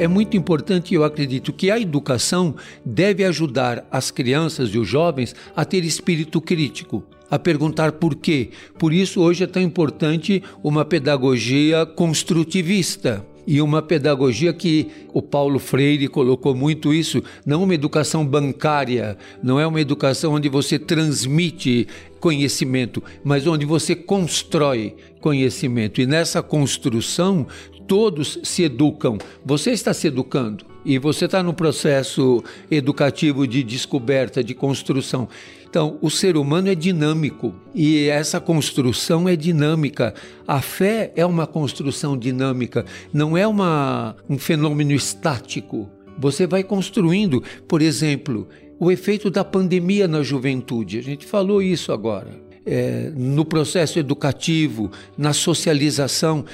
é muito importante e eu acredito que a educação deve ajudar as crianças e os jovens a ter espírito crítico a perguntar por quê. Por isso, hoje é tão importante uma pedagogia construtivista e uma pedagogia que o Paulo Freire colocou muito isso, não uma educação bancária, não é uma educação onde você transmite conhecimento, mas onde você constrói conhecimento. E nessa construção, todos se educam. Você está se educando e você está no processo educativo de descoberta, de construção. Então, o ser humano é dinâmico e essa construção é dinâmica. A fé é uma construção dinâmica, não é uma, um fenômeno estático. Você vai construindo, por exemplo, o efeito da pandemia na juventude. A gente falou isso agora. É, no processo educativo, na socialização.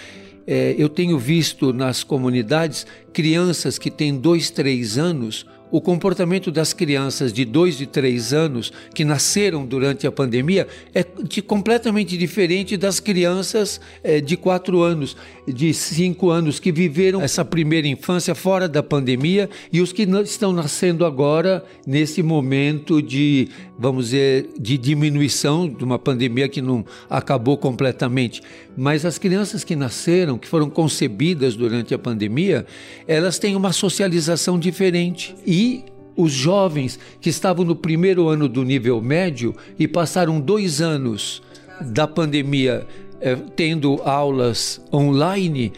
É, eu tenho visto nas comunidades crianças que têm dois, três anos o comportamento das crianças de 2 e 3 anos que nasceram durante a pandemia é de, completamente diferente das crianças é, de 4 anos, de 5 anos que viveram essa primeira infância fora da pandemia e os que estão nascendo agora nesse momento de, vamos dizer, de diminuição de uma pandemia que não acabou completamente. Mas as crianças que nasceram, que foram concebidas durante a pandemia, elas têm uma socialização diferente. E os jovens que estavam no primeiro ano do nível médio e passaram dois anos da pandemia eh, tendo aulas online,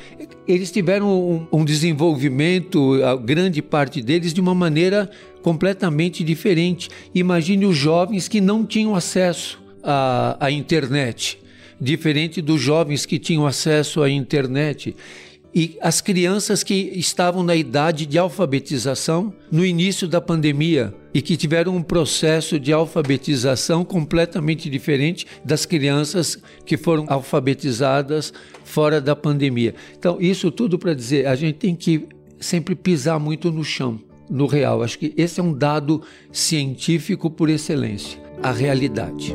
eles tiveram um, um, desenvolvimento, a grande parte deles, de uma maneira completamente diferente. Imagine os jovens que não tinham acesso à, à internet, diferente dos jovens que tinham acesso à internet e as crianças que estavam na idade de alfabetização no início da pandemia e que tiveram um processo de alfabetização completamente diferente das crianças que foram alfabetizadas fora da pandemia. Então, isso tudo para dizer, a gente tem que sempre pisar muito no chão, no real. Acho que esse é um dado científico por excelência, a realidade.